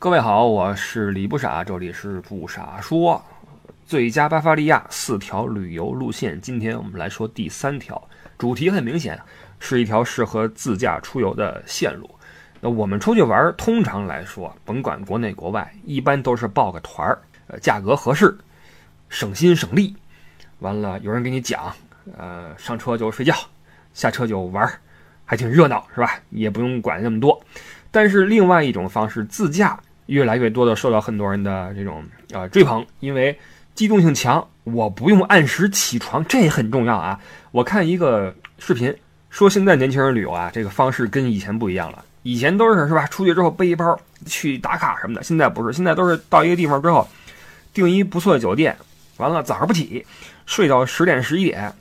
各位好，我是李不傻，这里是不傻说。最佳巴伐利亚四条旅游路线，今天我们来说第三条，主题很明显，是一条适合自驾出游的线路。那我们出去玩，通常来说，甭管国内国外，一般都是报个团儿，呃，价格合适，省心省力。完了，有人给你讲，呃，上车就睡觉，下车就玩，还挺热闹，是吧？也不用管那么多。但是另外一种方式，自驾。越来越多的受到很多人的这种呃追捧，因为机动性强，我不用按时起床，这很重要啊。我看一个视频说，现在年轻人旅游啊，这个方式跟以前不一样了。以前都是是吧，出去之后背一包去打卡什么的，现在不是，现在都是到一个地方之后订一不错的酒店，完了早上不起，睡到十点十一点，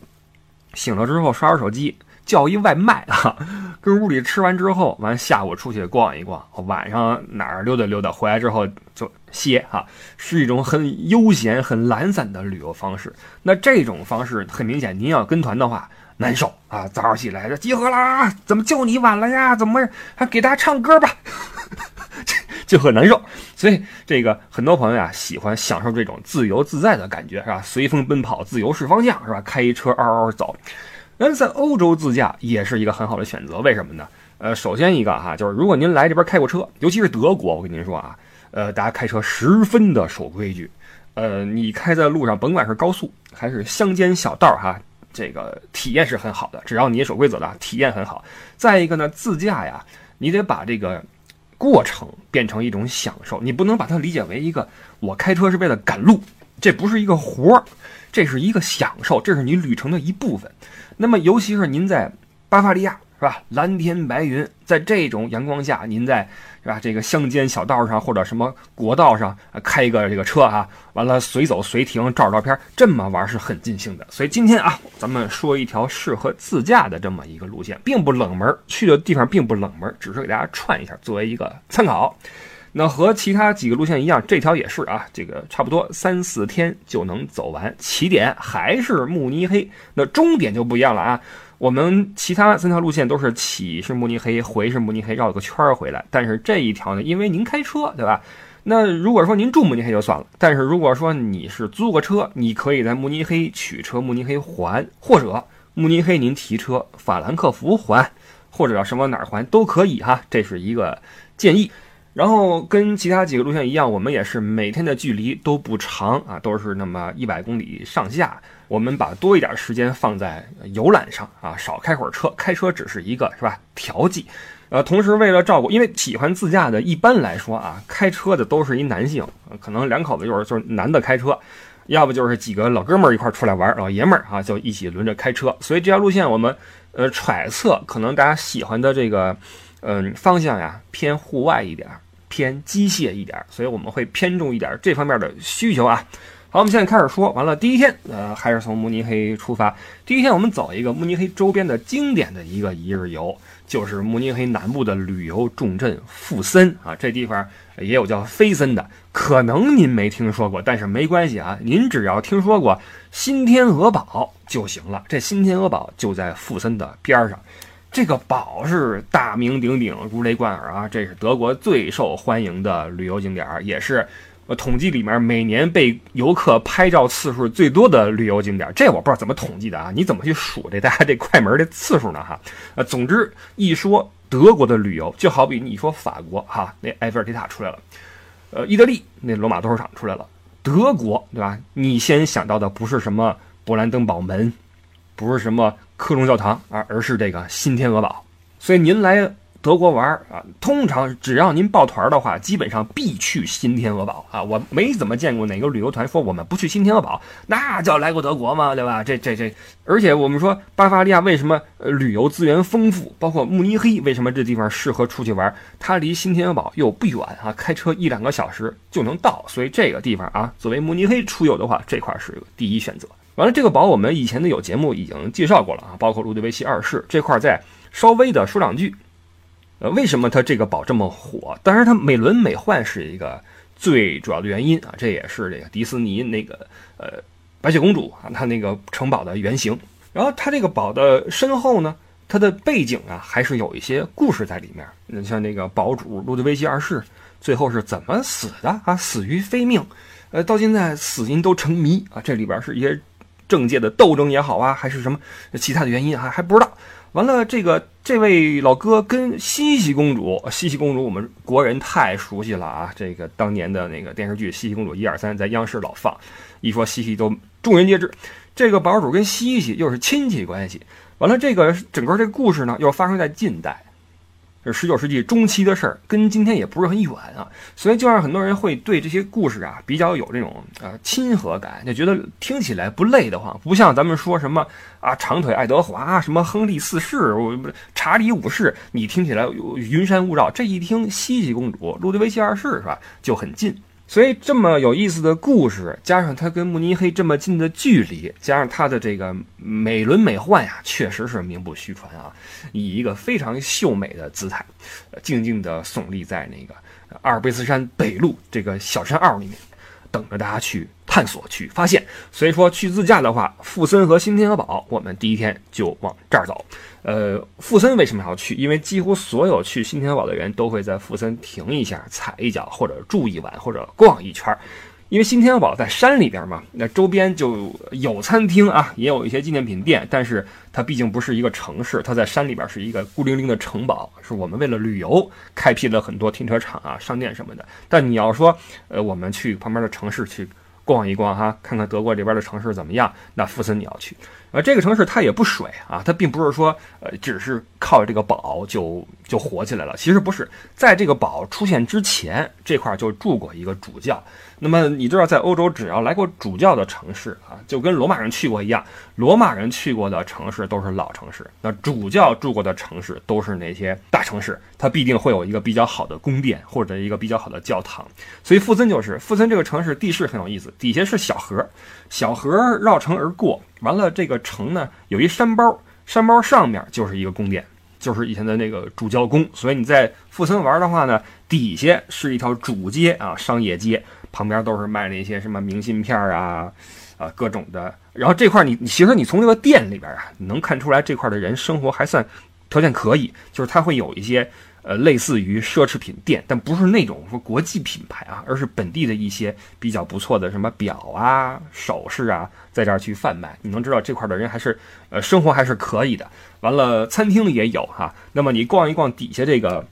醒了之后刷刷手机。叫一外卖啊，跟屋里吃完之后，完下午出去逛一逛，晚上哪儿溜达溜达，回来之后就歇哈，是一种很悠闲、很懒散的旅游方式。那这种方式很明显，您要跟团的话难受啊！早上起来就集合啦，怎么就你晚了呀？怎么还给大家唱歌吧？就很难受。所以这个很多朋友啊，喜欢享受这种自由自在的感觉，是吧？随风奔跑，自由是方向，是吧？开一车嗷嗷走。那在欧洲自驾也是一个很好的选择，为什么呢？呃，首先一个哈，就是如果您来这边开过车，尤其是德国，我跟您说啊，呃，大家开车十分的守规矩，呃，你开在路上，甭管是高速还是乡间小道哈，这个体验是很好的，只要你守规则的，体验很好。再一个呢，自驾呀，你得把这个过程变成一种享受，你不能把它理解为一个我开车是为了赶路，这不是一个活儿，这是一个享受，这是你旅程的一部分。那么，尤其是您在巴伐利亚，是吧？蓝天白云，在这种阳光下，您在是吧？这个乡间小道上或者什么国道上开一个这个车啊，完了随走随停，照照片，这么玩是很尽兴的。所以今天啊，咱们说一条适合自驾的这么一个路线，并不冷门，去的地方并不冷门，只是给大家串一下，作为一个参考。那和其他几个路线一样，这条也是啊，这个差不多三四天就能走完。起点还是慕尼黑，那终点就不一样了啊。我们其他三条路线都是起是慕尼黑，回是慕尼黑，绕个圈儿回来。但是这一条呢，因为您开车，对吧？那如果说您住慕尼黑就算了，但是如果说你是租个车，你可以在慕尼黑取车，慕尼黑还，或者慕尼黑您提车法兰克福还，或者什么哪儿还都可以哈。这是一个建议。然后跟其他几个路线一样，我们也是每天的距离都不长啊，都是那么一百公里上下。我们把多一点时间放在游览上啊，少开会儿车，开车只是一个是吧调剂。呃，同时为了照顾，因为喜欢自驾的，一般来说啊，开车的都是一男性，可能两口子就是就是男的开车，要不就是几个老哥们儿一块儿出来玩，老爷们儿啊就一起轮着开车。所以这条路线我们呃揣测，可能大家喜欢的这个嗯方向呀偏户外一点儿。偏机械一点，所以我们会偏重一点这方面的需求啊。好，我们现在开始说，完了第一天，呃，还是从慕尼黑出发。第一天我们走一个慕尼黑周边的经典的一个一日游，就是慕尼黑南部的旅游重镇富森啊。这地方也有叫菲森的，可能您没听说过，但是没关系啊，您只要听说过新天鹅堡就行了。这新天鹅堡就在富森的边上。这个堡是大名鼎鼎、如雷贯耳啊！这是德国最受欢迎的旅游景点，也是呃统计里面每年被游客拍照次数最多的旅游景点。这我不知道怎么统计的啊？你怎么去数这大家这快门的次数呢？哈，呃，总之一说德国的旅游，就好比你说法国哈，那埃菲尔铁塔出来了，呃，意大利那罗马斗兽场出来了，德国对吧？你先想到的不是什么勃兰登堡门，不是什么。科隆教堂啊，而是这个新天鹅堡。所以您来德国玩啊，通常只要您抱团的话，基本上必去新天鹅堡啊。我没怎么见过哪个旅游团说我们不去新天鹅堡，那叫来过德国吗？对吧？这这这，而且我们说巴伐利亚为什么旅游资源丰富，包括慕尼黑为什么这地方适合出去玩？它离新天鹅堡又不远啊，开车一两个小时就能到。所以这个地方啊，作为慕尼黑出游的话，这块是第一选择。完了，这个堡我们以前的有节目已经介绍过了啊，包括路德维希二世这块，再稍微的说两句。呃，为什么他这个堡这么火？当然，它美轮美奂是一个最主要的原因啊，这也是这个迪士尼那个呃白雪公主啊，它那个城堡的原型。然后它这个堡的身后呢，它的背景啊，还是有一些故事在里面。你像那个堡主路德维希二世，最后是怎么死的啊？死于非命，呃，到现在死因都成谜啊。这里边是一些政界的斗争也好啊，还是什么其他的原因啊，还不知道。完了，这个这位老哥跟茜茜公主，茜茜公主我们国人太熟悉了啊。这个当年的那个电视剧《茜茜公主》一二三，在央视老放，一说茜茜都众人皆知。这个堡主跟茜茜又是亲戚关系。完了，这个整个这个故事呢，又发生在近代。十九世纪中期的事儿，跟今天也不是很远啊，所以就让很多人会对这些故事啊比较有这种呃亲和感，就觉得听起来不累得慌，不像咱们说什么啊长腿爱德华、什么亨利四世、查理五世，你听起来云山雾绕，这一听茜茜公主、路德维希二世是吧，就很近。所以这么有意思的故事，加上他跟慕尼黑这么近的距离，加上他的这个美轮美奂呀，确实是名不虚传啊！以一个非常秀美的姿态，静静地耸立在那个阿尔卑斯山北麓这个小山坳里面，等着大家去探索、去发现。所以说，去自驾的话，富森和新天鹅堡，我们第一天就往这儿走。呃，富森为什么要去？因为几乎所有去新天鹅堡的人都会在富森停一下、踩一脚，或者住一晚，或者逛一圈。因为新天鹅堡在山里边嘛，那周边就有餐厅啊，也有一些纪念品店。但是它毕竟不是一个城市，它在山里边是一个孤零零的城堡。是我们为了旅游开辟了很多停车场啊、商店什么的。但你要说，呃，我们去旁边的城市去逛一逛哈，看看德国这边的城市怎么样，那富森你要去。而这个城市它也不水啊，它并不是说呃只是靠这个堡就就火起来了。其实不是，在这个堡出现之前，这块就住过一个主教。那么你知道，在欧洲只要来过主教的城市啊，就跟罗马人去过一样，罗马人去过的城市都是老城市。那主教住过的城市都是那些大城市，它必定会有一个比较好的宫殿或者一个比较好的教堂。所以富森就是富森这个城市地势很有意思，底下是小河，小河绕城而过。完了，这个城呢有一山包，山包上面就是一个宫殿，就是以前的那个主教宫。所以你在富森玩的话呢，底下是一条主街啊，商业街，旁边都是卖那些什么明信片啊，啊各种的。然后这块你，你其实你从这个店里边啊，你能看出来这块的人生活还算条件可以，就是他会有一些。呃，类似于奢侈品店，但不是那种说国际品牌啊，而是本地的一些比较不错的什么表啊、首饰啊，在这儿去贩卖。你能知道这块的人还是呃生活还是可以的。完了，餐厅里也有哈。那么你逛一逛底下这个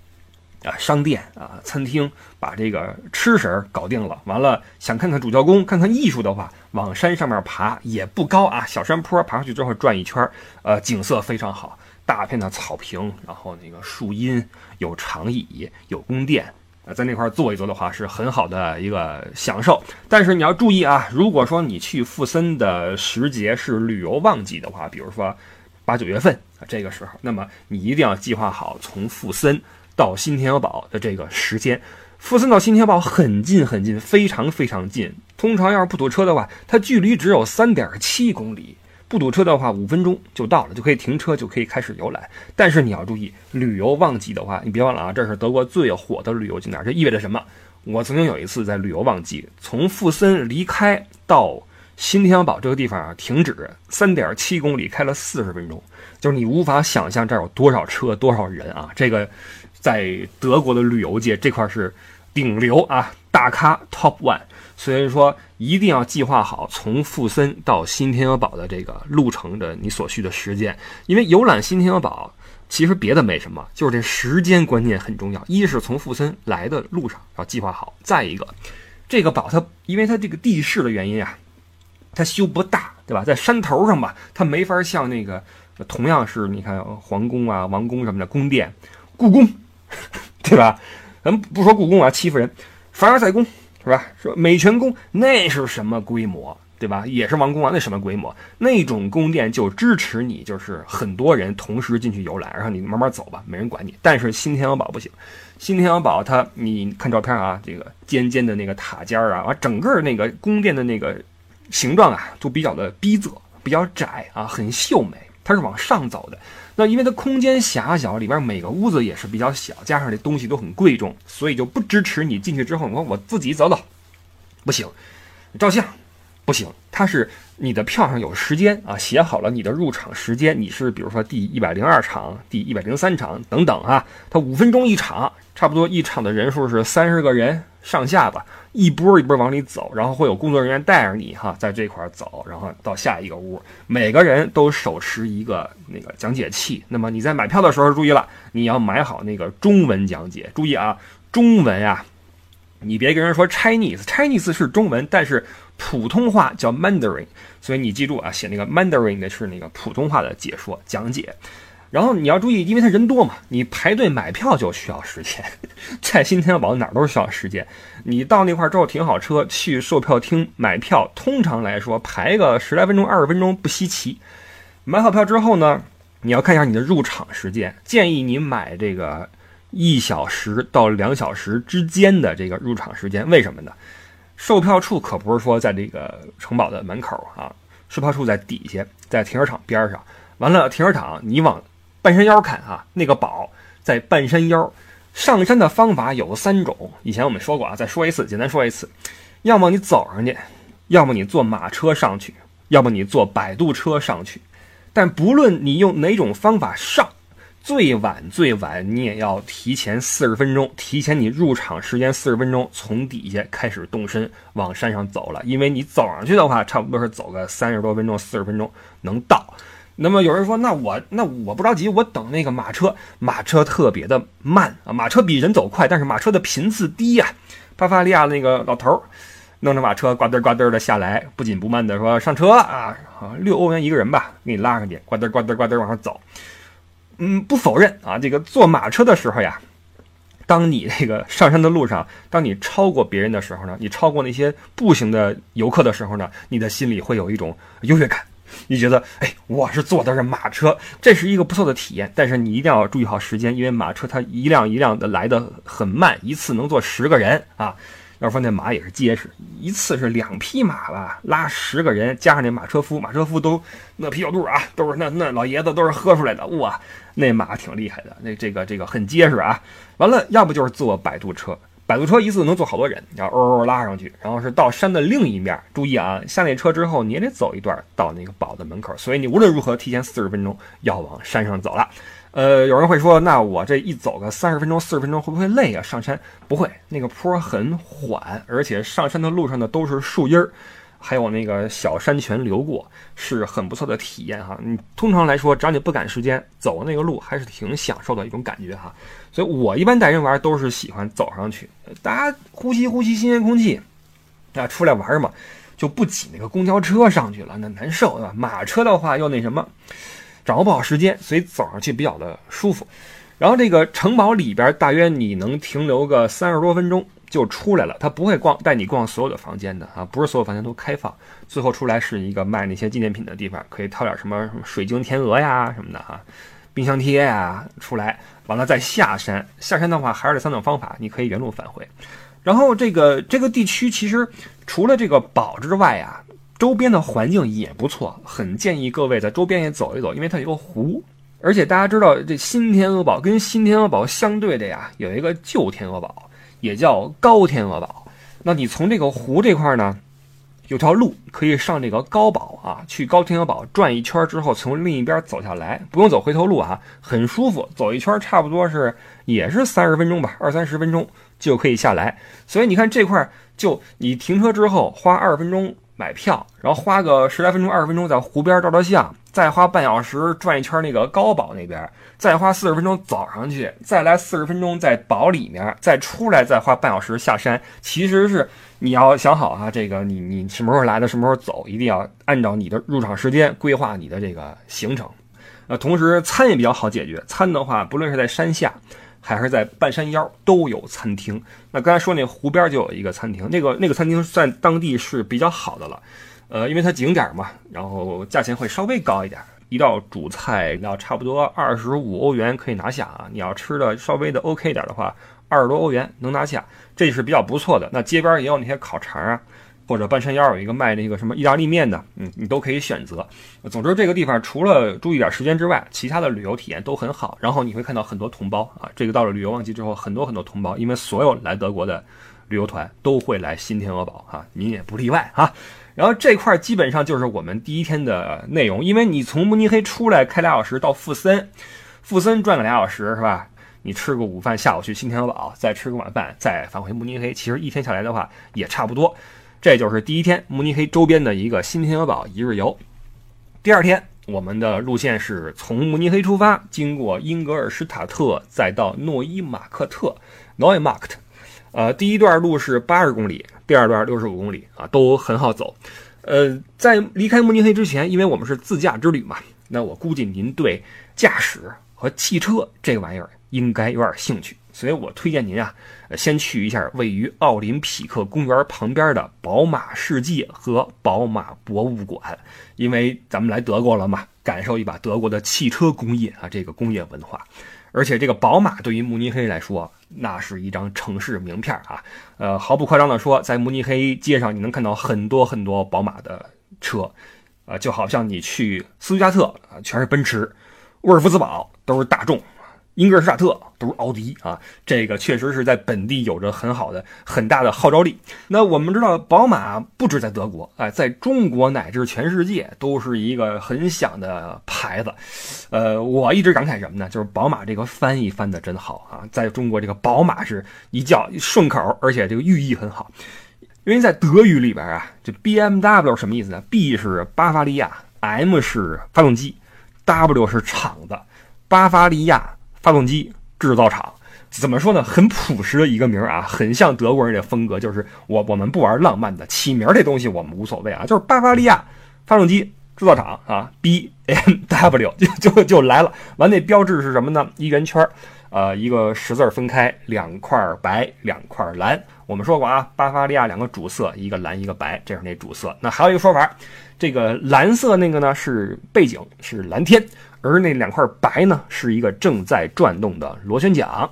啊商店啊餐厅，把这个吃食搞定了。完了，想看看主教宫、看看艺术的话，往山上面爬也不高啊，小山坡爬上去之后转一圈，呃，景色非常好。大片的草坪，然后那个树荫，有长椅，有宫殿，啊，在那块坐一坐的话，是很好的一个享受。但是你要注意啊，如果说你去富森的时节是旅游旺季的话，比如说八九月份啊这个时候，那么你一定要计划好从富森到新天鹅堡的这个时间。富森到新天鹅堡很近很近，非常非常近。通常要是不堵车的话，它距离只有三点七公里。不堵车的话，五分钟就到了，就可以停车，就可以开始游览。但是你要注意，旅游旺季的话，你别忘了啊，这是德国最火的旅游景点。这意味着什么？我曾经有一次在旅游旺季，从富森离开到新天鹅堡这个地方啊，停止三点七公里，开了四十分钟，就是你无法想象这儿有多少车、多少人啊！这个在德国的旅游界这块是顶流啊，大咖 Top One。所以说，一定要计划好从富森到新天鹅堡的这个路程的你所需的时间，因为游览新天鹅堡其实别的没什么，就是这时间观念很重要。一是从富森来的路上要计划好，再一个，这个堡它因为它这个地势的原因啊，它修不大，对吧？在山头上吧，它没法像那个同样是你看皇宫啊、王宫什么的宫殿，故宫，对吧？咱们不说故宫啊，欺负人，凡尔赛宫。是吧？说美泉宫那是什么规模，对吧？也是王宫啊，那什么规模？那种宫殿就支持你，就是很多人同时进去游览，然后你慢慢走吧，没人管你。但是新天鹅堡不行，新天鹅堡它，你看照片啊，这个尖尖的那个塔尖啊，啊整个那个宫殿的那个形状啊，都比较的逼仄，比较窄啊，很秀美。它是往上走的。那因为它空间狭小，里边每个屋子也是比较小，加上这东西都很贵重，所以就不支持你进去之后，我我自己走走，不行。照相，不行，它是你的票上有时间啊，写好了你的入场时间，你是比如说第一百零二场、第一百零三场等等啊，它五分钟一场，差不多一场的人数是三十个人上下吧，一波一波往里走，然后会有工作人员带着你哈，在这块走，然后到下一个屋，每个人都手持一个那个讲解器。那么你在买票的时候注意了，你要买好那个中文讲解，注意啊，中文呀。你别跟人说 Chinese，Chinese 是中文，但是普通话叫 Mandarin，所以你记住啊，写那个 Mandarin 的是那个普通话的解说讲解。然后你要注意，因为他人多嘛，你排队买票就需要时间，在新天宝哪儿都需要时间。你到那块儿之后停好车去售票厅买票，通常来说排个十来分钟、二十分钟不稀奇。买好票之后呢，你要看一下你的入场时间，建议你买这个。一小时到两小时之间的这个入场时间，为什么呢？售票处可不是说在这个城堡的门口啊，售票处在底下，在停车场边上。完了，停车场你往半山腰看啊，那个堡在半山腰。上山的方法有三种，以前我们说过啊，再说一次，简单说一次。要么你走上去，要么你坐马车上去，要么你坐摆渡车上去。但不论你用哪种方法上。最晚最晚，你也要提前四十分钟，提前你入场时间四十分钟，从底下开始动身往山上走了。因为你走上去的话，差不多是走个三十多分钟、四十分钟能到。那么有人说，那我那我不着急，我等那个马车，马车特别的慢啊，马车比人走快，但是马车的频次低呀。巴伐利亚那个老头儿弄着马车呱嘚呱嘚的下来，不紧不慢的说上车啊，六欧元一个人吧，给你拉上去，呱嘚呱嘚呱嘚往上走。嗯，不否认啊，这个坐马车的时候呀，当你这个上山的路上，当你超过别人的时候呢，你超过那些步行的游客的时候呢，你的心里会有一种优越感，你觉得，哎，我是坐的是马车，这是一个不错的体验。但是你一定要注意好时间，因为马车它一辆一辆的来的很慢，一次能坐十个人啊。要说那马也是结实，一次是两匹马吧，拉十个人，加上那马车夫，马车夫都那啤酒肚啊，都是那那老爷子都是喝出来的，哇，那马挺厉害的，那这个这个很结实啊。完了，要不就是坐摆渡车，摆渡车一次能坐好多人，然后嗷嗷拉上去，然后是到山的另一面。注意啊，下那车之后你也得走一段到那个堡的门口，所以你无论如何提前四十分钟要往山上走了。呃，有人会说，那我这一走个三十分钟、四十分钟，会不会累啊？上山不会，那个坡很缓，而且上山的路上呢都是树荫儿，还有那个小山泉流过，是很不错的体验哈。你通常来说，只要你不赶时间，走那个路还是挺享受的一种感觉哈。所以我一般带人玩都是喜欢走上去，大家呼吸呼吸新鲜空气，啊，出来玩嘛，就不挤那个公交车上去了，那难受对吧？马车的话又那什么。掌握不好时间，所以走上去比较的舒服。然后这个城堡里边大约你能停留个三十多分钟就出来了。他不会逛带你逛所有的房间的啊，不是所有房间都开放。最后出来是一个卖那些纪念品的地方，可以掏点什么什么水晶天鹅呀什么的哈，冰箱贴呀出来，完了再下山。下山的话还是这三种方法，你可以原路返回。然后这个这个地区其实除了这个堡之外啊。周边的环境也不错，很建议各位在周边也走一走，因为它有个湖。而且大家知道，这新天鹅堡跟新天鹅堡相对的呀，有一个旧天鹅堡，也叫高天鹅堡。那你从这个湖这块呢，有条路可以上这个高堡啊，去高天鹅堡转一圈之后，从另一边走下来，不用走回头路啊，很舒服。走一圈差不多是也是三十分钟吧，二三十分钟就可以下来。所以你看这块，就你停车之后花二十分钟。买票，然后花个十来分钟、二十分钟在湖边照照相，再花半小时转一圈那个高堡那边，再花四十分钟走上去，再来四十分钟在堡里面，再出来再花半小时下山。其实是你要想好啊，这个你你什么时候来的，什么时候走，一定要按照你的入场时间规划你的这个行程。呃，同时餐也比较好解决，餐的话不论是在山下。还是在半山腰都有餐厅。那刚才说那湖边就有一个餐厅，那个那个餐厅在当地是比较好的了。呃，因为它景点嘛，然后价钱会稍微高一点，一道主菜要差不多二十五欧元可以拿下啊。你要吃的稍微的 OK 点的话，二十多欧元能拿下，这是比较不错的。那街边也有那些烤肠啊。或者半山腰有一个卖那个什么意大利面的，嗯，你都可以选择。总之，这个地方除了注意点时间之外，其他的旅游体验都很好。然后你会看到很多同胞啊，这个到了旅游旺季之后，很多很多同胞，因为所有来德国的旅游团都会来新天鹅堡哈，您也不例外啊。然后这块基本上就是我们第一天的内容，因为你从慕尼黑出来开俩小时到富森，富森转个俩小时是吧？你吃个午饭，下午去新天鹅堡，再吃个晚饭，再返回慕尼黑，其实一天下来的话也差不多。这就是第一天慕尼黑周边的一个新天鹅堡一日游。第二天，我们的路线是从慕尼黑出发，经过英格尔施塔特，再到诺伊马克特 （Neumarkt）。呃，第一段路是八十公里，第二段六十五公里啊，都很好走。呃，在离开慕尼黑之前，因为我们是自驾之旅嘛，那我估计您对驾驶和汽车这个玩意儿。应该有点兴趣，所以我推荐您啊，先去一下位于奥林匹克公园旁边的宝马世界和宝马博物馆，因为咱们来德国了嘛，感受一把德国的汽车工业啊，这个工业文化。而且这个宝马对于慕尼黑来说，那是一张城市名片啊。呃，毫不夸张的说，在慕尼黑街上你能看到很多很多宝马的车，呃，就好像你去斯图加特啊，全是奔驰，沃尔夫斯堡都是大众。英格尔施塔特都是奥迪啊，这个确实是在本地有着很好的、很大的号召力。那我们知道，宝马不止在德国，哎，在中国乃至全世界都是一个很响的牌子。呃，我一直感慨什么呢？就是宝马这个翻译翻的真好啊，在中国这个宝马是一叫顺口，而且这个寓意很好。因为在德语里边啊，这 BMW 什么意思呢？B 是巴伐利亚，M 是发动机，W 是厂子，巴伐利亚。发动机制造厂怎么说呢？很朴实的一个名儿啊，很像德国人的风格。就是我我们不玩浪漫的，起名这东西我们无所谓啊。就是巴伐利亚发动机制造厂啊，B M W 就就就来了。完那标志是什么呢？一圆圈儿，呃，一个十字分开，两块白，两块蓝。我们说过啊，巴伐利亚两个主色，一个蓝一个白，这是那主色。那还有一个说法，这个蓝色那个呢是背景，是蓝天。而那两块白呢，是一个正在转动的螺旋桨。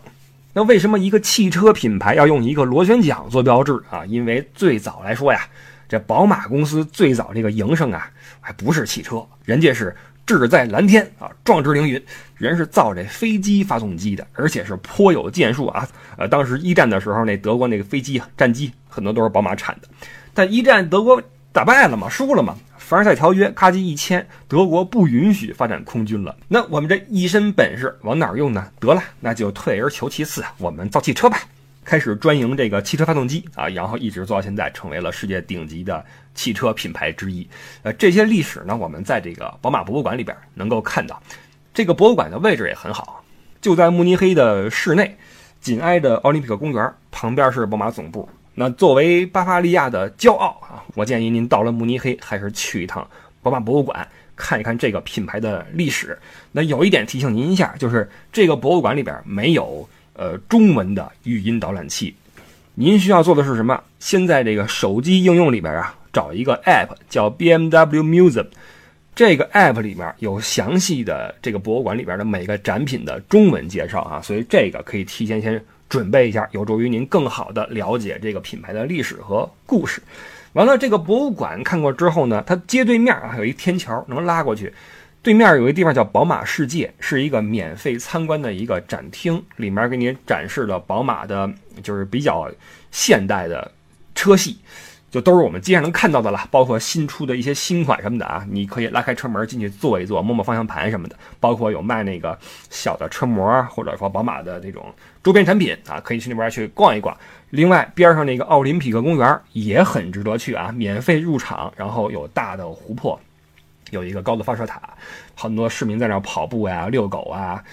那为什么一个汽车品牌要用一个螺旋桨做标志啊？因为最早来说呀，这宝马公司最早这个营生啊，还不是汽车，人家是志在蓝天啊，壮志凌云，人是造这飞机发动机的，而且是颇有建树啊。呃，当时一战的时候，那德国那个飞机战机很多都是宝马产的，但一战德国打败了嘛，输了嘛。凡尔赛条约咔叽一签，德国不允许发展空军了。那我们这一身本事往哪儿用呢？得了，那就退而求其次，我们造汽车吧。开始专营这个汽车发动机啊，然后一直做到现在，成为了世界顶级的汽车品牌之一。呃，这些历史呢，我们在这个宝马博物馆里边能够看到。这个博物馆的位置也很好，就在慕尼黑的市内，紧挨着奥林匹克公园，旁边是宝马总部。那作为巴伐利亚的骄傲啊，我建议您到了慕尼黑，还是去一趟宝马博物馆，看一看这个品牌的历史。那有一点提醒您一下，就是这个博物馆里边没有呃中文的语音导览器，您需要做的是什么？先在这个手机应用里边啊，找一个 App 叫 BMW Museum，这个 App 里面有详细的这个博物馆里边的每个展品的中文介绍啊，所以这个可以提前先。准备一下，有助于您更好的了解这个品牌的历史和故事。完了，这个博物馆看过之后呢，它街对面啊有一天桥能拉过去，对面有一地方叫宝马世界，是一个免费参观的一个展厅，里面给你展示了宝马的，就是比较现代的车系。就都是我们街上能看到的了，包括新出的一些新款什么的啊，你可以拉开车门进去坐一坐，摸摸方向盘什么的。包括有卖那个小的车模，或者说宝马的这种周边产品啊，可以去那边去逛一逛。另外边上那个奥林匹克公园也很值得去啊，免费入场，然后有大的湖泊，有一个高的发射塔，很多市民在那跑步呀、遛狗啊。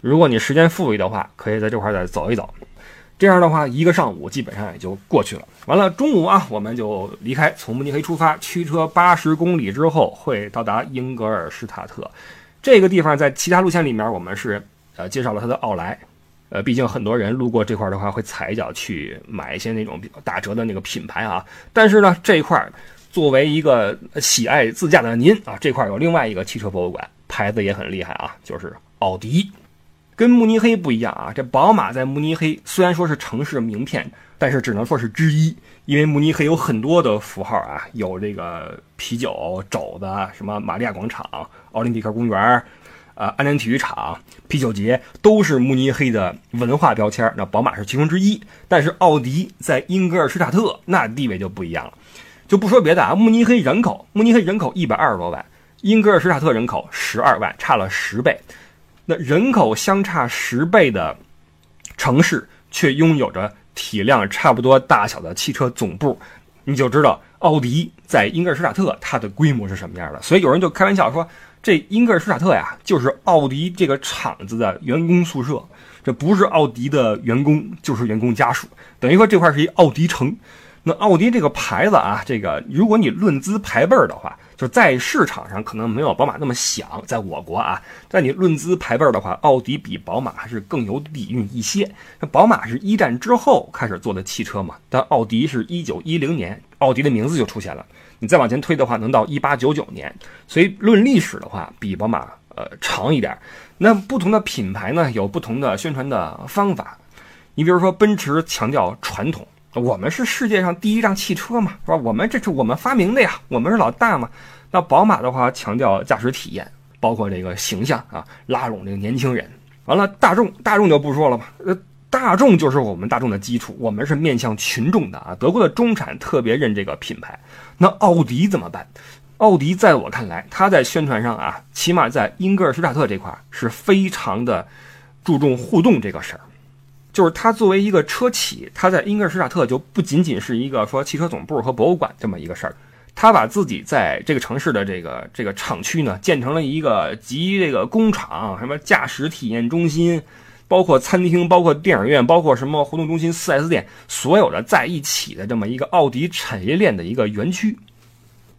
如果你时间富裕的话，可以在这块再走一走。这样的话，一个上午基本上也就过去了。完了，中午啊，我们就离开，从慕尼黑出发，驱车八十公里之后会到达英格尔施塔特。这个地方在其他路线里面，我们是呃介绍了它的奥莱。呃，毕竟很多人路过这块的话，会踩一脚去买一些那种打折的那个品牌啊。但是呢，这一块作为一个喜爱自驾的您啊，这块有另外一个汽车博物馆，牌子也很厉害啊，就是奥迪。跟慕尼黑不一样啊，这宝马在慕尼黑虽然说是城市名片，但是只能说是之一，因为慕尼黑有很多的符号啊，有这个啤酒、肘子，什么玛利亚广场、奥林匹克公园，呃，安联体育场、啤酒节都是慕尼黑的文化标签，那宝马是其中之一。但是奥迪在英格尔施塔特那地位就不一样了。就不说别的啊，慕尼黑人口，慕尼黑人口一百二十多万，英格尔施塔特人口十二万，差了十倍。那人口相差十倍的城市，却拥有着体量差不多大小的汽车总部，你就知道奥迪在英格尔施塔特它的规模是什么样的。所以有人就开玩笑说。这英格尔施塔特呀，就是奥迪这个厂子的员工宿舍，这不是奥迪的员工，就是员工家属，等于说这块是一奥迪城。那奥迪这个牌子啊，这个如果你论资排辈的话，就在市场上可能没有宝马那么响，在我国啊，在你论资排辈的话，奥迪比宝马还是更有底蕴一些。那宝马是一战之后开始做的汽车嘛，但奥迪是一九一零年，奥迪的名字就出现了。你再往前推的话，能到一八九九年，所以论历史的话，比宝马呃长一点。那不同的品牌呢，有不同的宣传的方法。你比如说，奔驰强调传统。我们是世界上第一辆汽车嘛，是吧？我们这是我们发明的呀，我们是老大嘛。那宝马的话强调驾驶体验，包括这个形象啊，拉拢这个年轻人。完了，大众大众就不说了吧，呃，大众就是我们大众的基础，我们是面向群众的啊。德国的中产特别认这个品牌。那奥迪怎么办？奥迪在我看来，它在宣传上啊，起码在英格尔施塔特这块是非常的注重互动这个事儿。就是它作为一个车企，它在英格尔施塔特就不仅仅是一个说汽车总部和博物馆这么一个事儿，它把自己在这个城市的这个这个厂区呢，建成了一个集这个工厂、什么驾驶体验中心，包括餐厅、包括电影院、包括什么活动中心、4S 店，所有的在一起的这么一个奥迪产业链的一个园区。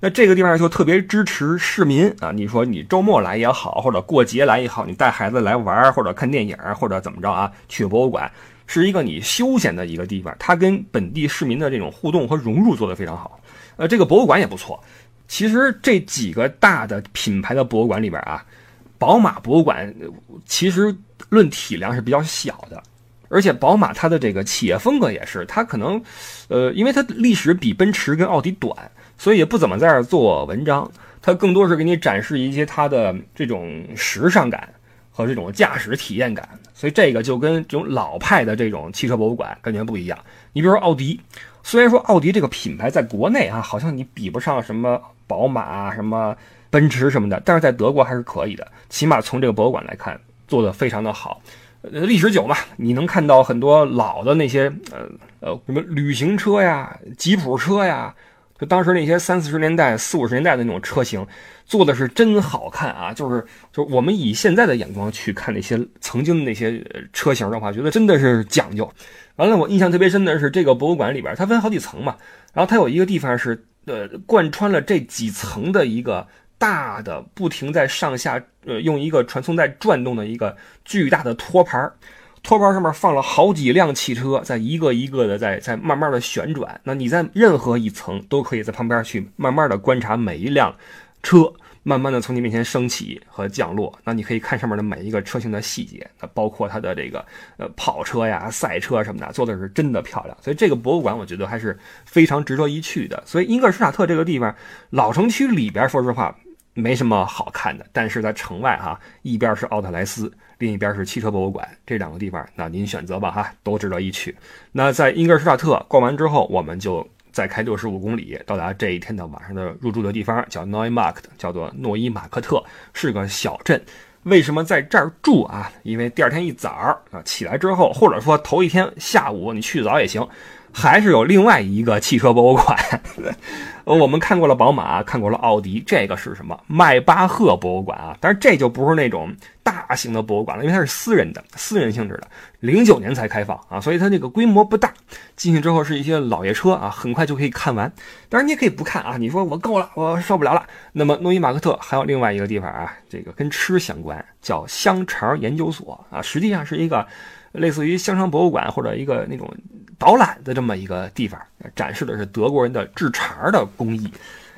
那这个地方就特别支持市民啊！你说你周末来也好，或者过节来也好，你带孩子来玩或者看电影，或者怎么着啊？去博物馆是一个你休闲的一个地方，它跟本地市民的这种互动和融入做得非常好。呃，这个博物馆也不错。其实这几个大的品牌的博物馆里边啊，宝马博物馆其实论体量是比较小的，而且宝马它的这个企业风格也是，它可能，呃，因为它历史比奔驰跟奥迪短。所以也不怎么在这做文章，它更多是给你展示一些它的这种时尚感和这种驾驶体验感。所以这个就跟这种老派的这种汽车博物馆感觉不一样。你比如说奥迪，虽然说奥迪这个品牌在国内啊，好像你比不上什么宝马、什么奔驰什么的，但是在德国还是可以的。起码从这个博物馆来看，做的非常的好。呃，历史久嘛，你能看到很多老的那些呃呃什么旅行车呀、吉普车呀。就当时那些三四十年代、四五十年代的那种车型，做的是真好看啊！就是，就我们以现在的眼光去看那些曾经的那些车型的话，觉得真的是讲究。完了，我印象特别深的是这个博物馆里边，它分好几层嘛，然后它有一个地方是，呃，贯穿了这几层的一个大的、不停在上下，呃，用一个传送带转动的一个巨大的托盘。托盘上面放了好几辆汽车，在一个一个的在在慢慢的旋转。那你在任何一层都可以在旁边去慢慢的观察每一辆车，慢慢的从你面前升起和降落。那你可以看上面的每一个车型的细节，那包括它的这个呃跑车呀、赛车什么的，做的是真的漂亮。所以这个博物馆我觉得还是非常值得一去的。所以英格尔施塔特这个地方，老城区里边说实话没什么好看的，但是在城外哈，一边是奥特莱斯。另一边是汽车博物馆，这两个地方，那您选择吧，哈，都值得一去。那在英格尔施塔特逛完之后，我们就再开六十五公里，到达这一天的晚上的入住的地方，叫 Neumark，叫做诺伊马克特，是个小镇。为什么在这儿住啊？因为第二天一早啊起来之后，或者说头一天下午你去早也行。还是有另外一个汽车博物馆，我们看过了宝马，看过了奥迪，这个是什么？迈巴赫博物馆啊！但是这就不是那种大型的博物馆了，因为它是私人的、私人性质的，零九年才开放啊，所以它这个规模不大。进去之后是一些老爷车啊，很快就可以看完。当然你也可以不看啊，你说我够了，我受不了了。那么诺伊马克特还有另外一个地方啊，这个跟吃相关，叫香肠研究所啊，实际上是一个类似于香肠博物馆或者一个那种。导览的这么一个地方，展示的是德国人的制肠的工艺，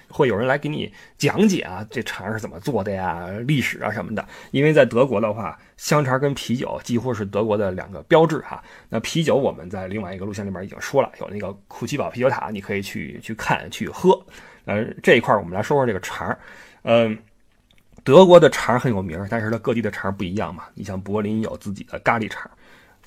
会有人来给你讲解啊，这肠是怎么做的呀，历史啊什么的。因为在德国的话，香肠跟啤酒几乎是德国的两个标志哈。那啤酒我们在另外一个录像里面已经说了，有那个库奇堡啤酒塔，你可以去去看去喝。呃，这一块我们来说说这个肠，嗯，德国的肠很有名，但是它各地的肠不一样嘛。你像柏林有自己的咖喱肠，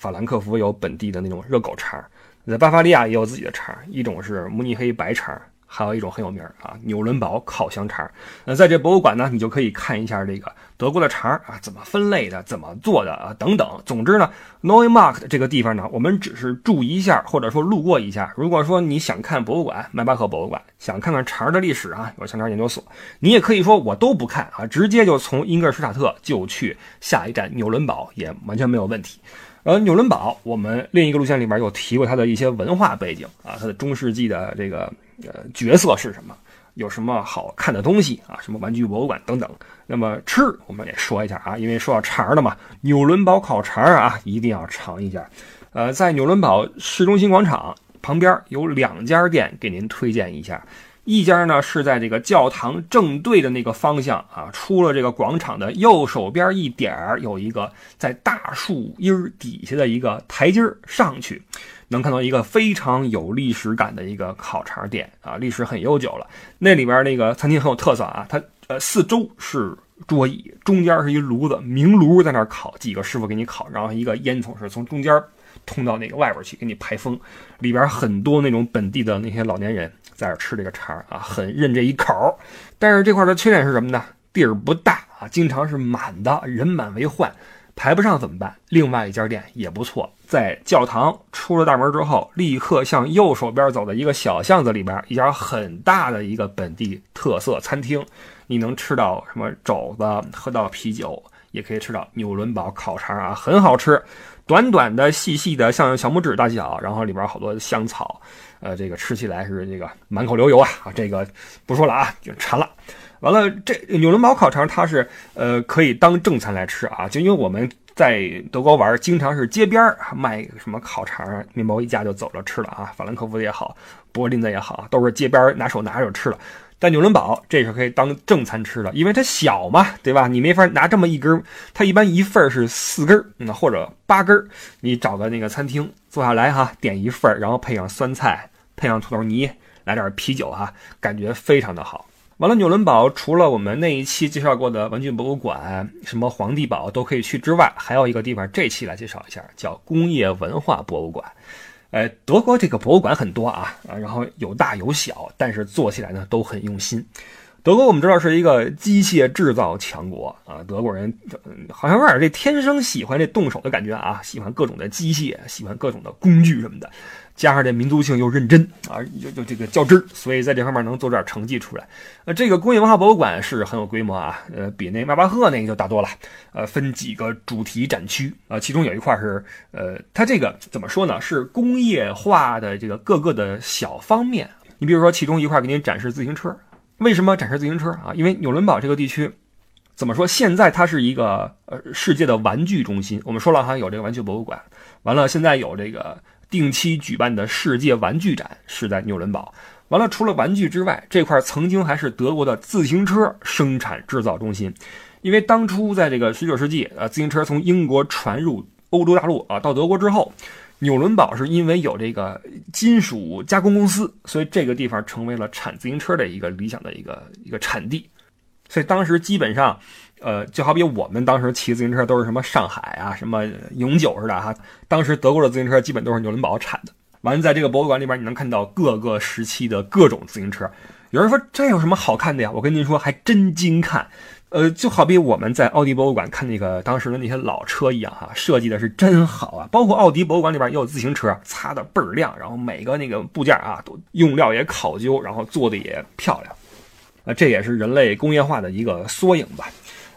法兰克福有本地的那种热狗肠，在巴伐利亚也有自己的肠，一种是慕尼黑白肠。还有一种很有名啊，纽伦堡烤香肠。那在这博物馆呢，你就可以看一下这个德国的肠啊，怎么分类的，怎么做的啊，等等。总之呢，Neumarkt 这个地方呢，我们只是住一下，或者说路过一下。如果说你想看博物馆，迈巴赫博物馆，想看看肠的历史啊，有香肠研究所，你也可以说我都不看啊，直接就从英格尔施塔特就去下一站纽伦堡，也完全没有问题。呃，纽伦堡，我们另一个路线里边有提过它的一些文化背景啊，它的中世纪的这个。呃，角色是什么？有什么好看的东西啊？什么玩具博物馆等等。那么吃，我们也说一下啊，因为说到肠了嘛，纽伦堡烤肠啊，一定要尝一下。呃，在纽伦堡市中心广场旁边有两家店，给您推荐一下。一家呢是在这个教堂正对的那个方向啊，出了这个广场的右手边一点儿，有一个在大树荫底下的一个台阶上去。能看到一个非常有历史感的一个烤肠店啊，历史很悠久了。那里边那个餐厅很有特色啊，它呃四周是桌椅，中间是一炉子，明炉在那烤，几个师傅给你烤，然后一个烟囱是从中间通到那个外边去给你排风。里边很多那种本地的那些老年人在这吃这个肠啊，很认这一口。但是这块的缺点是什么呢？地儿不大啊，经常是满的，人满为患。排不上怎么办？另外一家店也不错，在教堂出了大门之后，立刻向右手边走的一个小巷子里边，一家很大的一个本地特色餐厅，你能吃到什么肘子，喝到啤酒，也可以吃到纽伦堡烤肠啊，很好吃，短短的、细细的，像小拇指大小，然后里边好多香草，呃，这个吃起来是这个满口流油啊，这个不说了啊，就馋了。完了，这纽伦堡烤肠它是呃可以当正餐来吃啊，就因为我们在德国玩，经常是街边卖什么烤肠，面包一夹就走了吃了啊。法兰克福的也好，柏林的也好，都是街边拿手拿着吃了。但纽伦堡这是可以当正餐吃的，因为它小嘛，对吧？你没法拿这么一根，它一般一份是四根，那或者八根，你找个那个餐厅坐下来哈，点一份，然后配上酸菜，配上土豆泥，来点啤酒哈，感觉非常的好。完了，纽伦堡除了我们那一期介绍过的玩具博物馆，什么皇帝堡都可以去之外，还有一个地方，这期来介绍一下，叫工业文化博物馆。哎，德国这个博物馆很多，啊，然后有大有小，但是做起来呢都很用心。德国我们知道是一个机械制造强国啊，德国人好像有点这天生喜欢这动手的感觉啊，喜欢各种的机械，喜欢各种的工具什么的。加上这民族性又认真啊，就就这个较真儿，所以在这方面能做点成绩出来。呃，这个工业文化博物馆是很有规模啊，呃，比那迈巴赫那个就大多了。呃，分几个主题展区啊，其中有一块是呃，它这个怎么说呢？是工业化的这个各个的小方面。你比如说，其中一块给您展示自行车，为什么展示自行车啊？因为纽伦堡这个地区怎么说？现在它是一个呃世界的玩具中心。我们说了哈，有这个玩具博物馆，完了现在有这个。定期举办的世界玩具展是在纽伦堡。完了，除了玩具之外，这块曾经还是德国的自行车生产制造中心。因为当初在这个19世纪，呃，自行车从英国传入欧洲大陆啊，到德国之后，纽伦堡是因为有这个金属加工公司，所以这个地方成为了产自行车的一个理想的一个一个产地。所以当时基本上。呃，就好比我们当时骑自行车都是什么上海啊，什么永久似的哈。当时德国的自行车基本都是纽伦堡产的。完了，在这个博物馆里边，你能看到各个时期的各种自行车。有人说这有什么好看的呀？我跟您说，还真精看。呃，就好比我们在奥迪博物馆看那个当时的那些老车一样哈，设计的是真好啊。包括奥迪博物馆里边也有自行车，擦的倍儿亮，然后每个那个部件啊都用料也考究，然后做的也漂亮。啊，这也是人类工业化的一个缩影吧。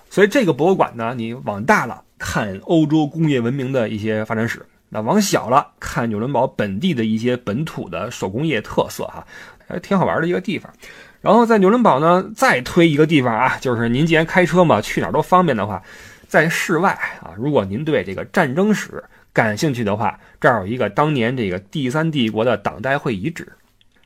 所以这个博物馆呢，你往大了看欧洲工业文明的一些发展史，那往小了看纽伦堡本地的一些本土的手工业特色，哈，还挺好玩的一个地方。然后在纽伦堡呢，再推一个地方啊，就是您既然开车嘛，去哪儿都方便的话，在室外啊，如果您对这个战争史感兴趣的话，这儿有一个当年这个第三帝国的党代会遗址。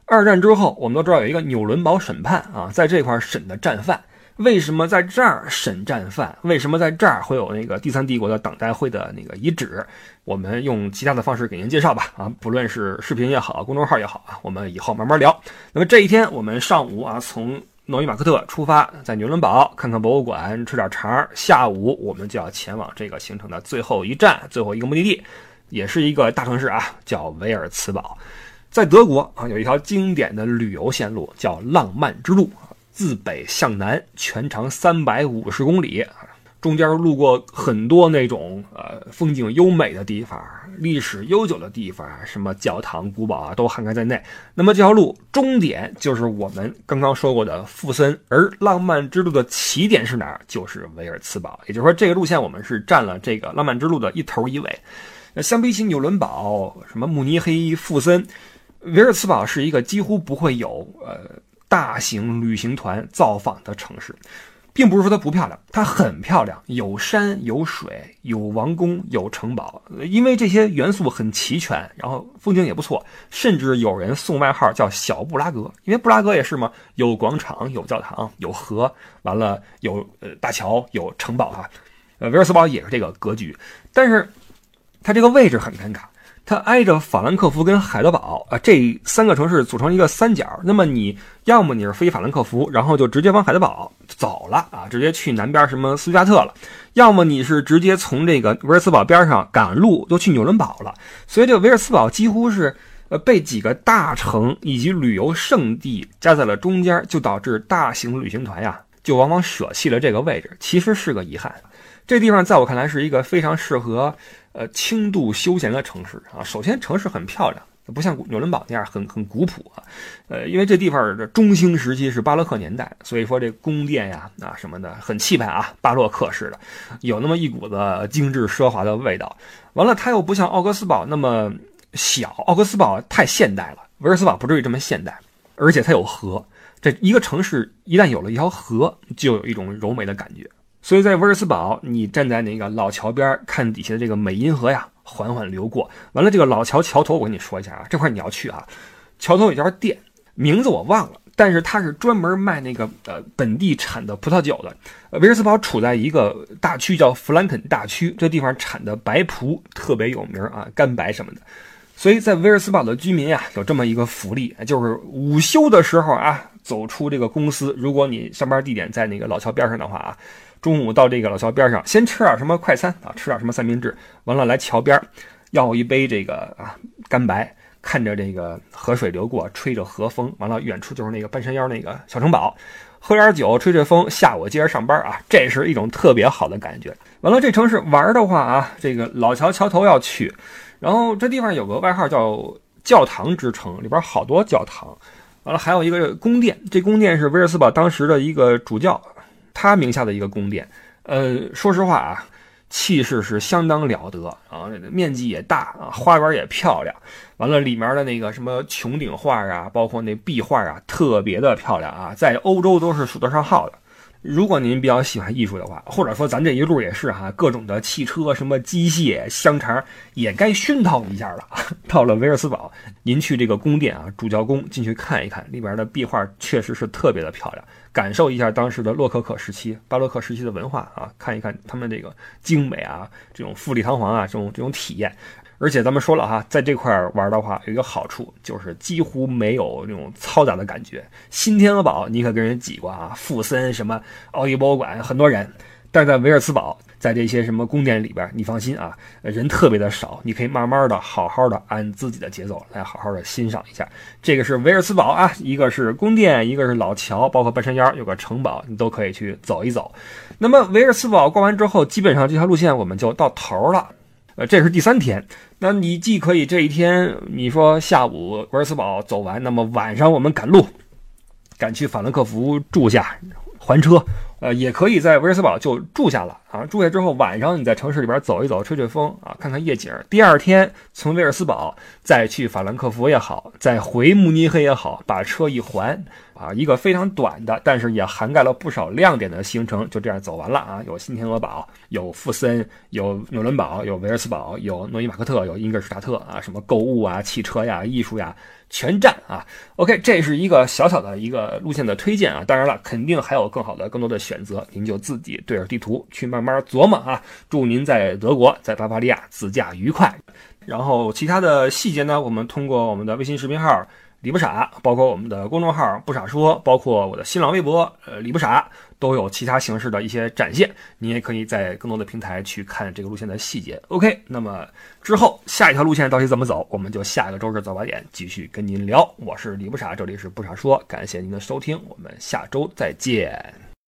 二战之后，我们都知道有一个纽伦堡审判啊，在这块儿审的战犯。为什么在这儿审战犯？为什么在这儿会有那个第三帝国的党代会的那个遗址？我们用其他的方式给您介绍吧。啊，不论是视频也好，公众号也好啊，我们以后慢慢聊。那么这一天，我们上午啊，从诺伊马克特出发，在纽伦堡看看博物馆，吃点肠。下午我们就要前往这个行程的最后一站，最后一个目的地，也是一个大城市啊，叫维尔茨堡。在德国啊，有一条经典的旅游线路叫浪漫之路，自北向南，全长三百五十公里。中间路过很多那种呃风景优美的地方，历史悠久的地方，什么教堂、古堡啊，都涵盖在内。那么这条路终点就是我们刚刚说过的富森，而浪漫之路的起点是哪儿？就是维尔茨堡。也就是说，这个路线我们是占了这个浪漫之路的一头一尾。那相比起纽伦堡、什么慕尼黑、富森，维尔茨堡是一个几乎不会有呃大型旅行团造访的城市。并不是说它不漂亮，它很漂亮，有山有水，有王宫有城堡，因为这些元素很齐全，然后风景也不错，甚至有人送外号叫小布拉格，因为布拉格也是嘛，有广场，有教堂，有河，完了有呃大桥，有城堡啊，呃维尔茨堡也是这个格局，但是它这个位置很尴尬。它挨着法兰克福跟海德堡啊，这三个城市组成一个三角。那么你要么你是飞法兰克福，然后就直接往海德堡走了啊，直接去南边什么斯图加特了；要么你是直接从这个维尔茨堡边上赶路就去纽伦堡了。所以这个维尔茨堡几乎是呃被几个大城以及旅游胜地夹在了中间，就导致大型旅行团呀就往往舍弃了这个位置，其实是个遗憾。这地方在我看来是一个非常适合。呃，轻度休闲的城市啊，首先城市很漂亮，不像纽伦堡那样很很古朴啊。呃，因为这地方的中兴时期是巴洛克年代，所以说这宫殿呀啊什么的很气派啊，巴洛克式的，有那么一股子精致奢华的味道。完了，它又不像奥格斯堡那么小，奥格斯堡太现代了，维尔斯堡不至于这么现代，而且它有河。这一个城市一旦有了一条河，就有一种柔美的感觉。所以在威尔斯堡，你站在那个老桥边看底下的这个美因河呀，缓缓流过。完了，这个老桥桥头，我跟你说一下啊，这块你要去啊。桥头有家店，名字我忘了，但是它是专门卖那个呃本地产的葡萄酒的。威尔斯堡处在一个大区叫弗兰肯大区，这地方产的白葡特别有名啊，干白什么的。所以在威尔斯堡的居民呀，有这么一个福利，就是午休的时候啊，走出这个公司，如果你上班地点在那个老桥边上的话啊。中午到这个老桥边上，先吃点什么快餐啊，吃点什么三明治，完了来桥边要一杯这个啊干白，看着这个河水流过，吹着河风，完了远处就是那个半山腰那个小城堡，喝点酒，吹吹风，下午接着上班啊，这是一种特别好的感觉。完了这城市玩的话啊，这个老桥桥头要去，然后这地方有个外号叫教堂之城，里边好多教堂，完了还有一个宫殿，这宫殿是威尔斯堡当时的一个主教。他名下的一个宫殿，呃，说实话啊，气势是相当了得啊，面积也大啊，花园也漂亮，完了里面的那个什么穹顶画啊，包括那壁画啊，特别的漂亮啊，在欧洲都是数得上号的。如果您比较喜欢艺术的话，或者说咱这一路也是哈，各种的汽车、什么机械、香肠也该熏陶一下了。到了维尔斯堡，您去这个宫殿啊，主教宫进去看一看，里边的壁画确实是特别的漂亮，感受一下当时的洛可可时期、巴洛克时期的文化啊，看一看他们这个精美啊，这种富丽堂皇啊，这种这种体验。而且咱们说了哈，在这块玩的话，有一个好处就是几乎没有那种嘈杂的感觉。新天鹅堡你可跟人挤过啊，富森什么奥地博物馆很多人，但是在维尔茨堡，在这些什么宫殿里边，你放心啊，人特别的少，你可以慢慢的、好好的按自己的节奏来好好的欣赏一下。这个是维尔茨堡啊，一个是宫殿，一个是老桥，包括半山腰有个城堡，你都可以去走一走。那么维尔茨堡逛完之后，基本上这条路线我们就到头了。呃，这是第三天，那你既可以这一天，你说下午维尔斯堡走完，那么晚上我们赶路，赶去法兰克福住下，还车。呃，也可以在维尔斯堡就住下了啊，住下之后晚上你在城市里边走一走，吹吹风啊，看看夜景。第二天从维尔斯堡再去法兰克福也好，再回慕尼黑也好，把车一还啊，一个非常短的，但是也涵盖了不少亮点的行程，就这样走完了啊。有新天鹅堡，有富森，有纽伦堡，有维尔斯堡，有诺伊马克特，有英格尔施塔特啊，什么购物啊、汽车呀、艺术呀。全占啊，OK，这是一个小小的一个路线的推荐啊。当然了，肯定还有更好的、更多的选择，您就自己对着地图去慢慢琢磨啊。祝您在德国，在巴伐利亚自驾愉快。然后其他的细节呢，我们通过我们的微信视频号。李不傻，包括我们的公众号不傻说，包括我的新浪微博呃李不傻，都有其他形式的一些展现。你也可以在更多的平台去看这个路线的细节。OK，那么之后下一条路线到底怎么走，我们就下一个周日早八点继续跟您聊。我是李不傻，这里是不傻说，感谢您的收听，我们下周再见。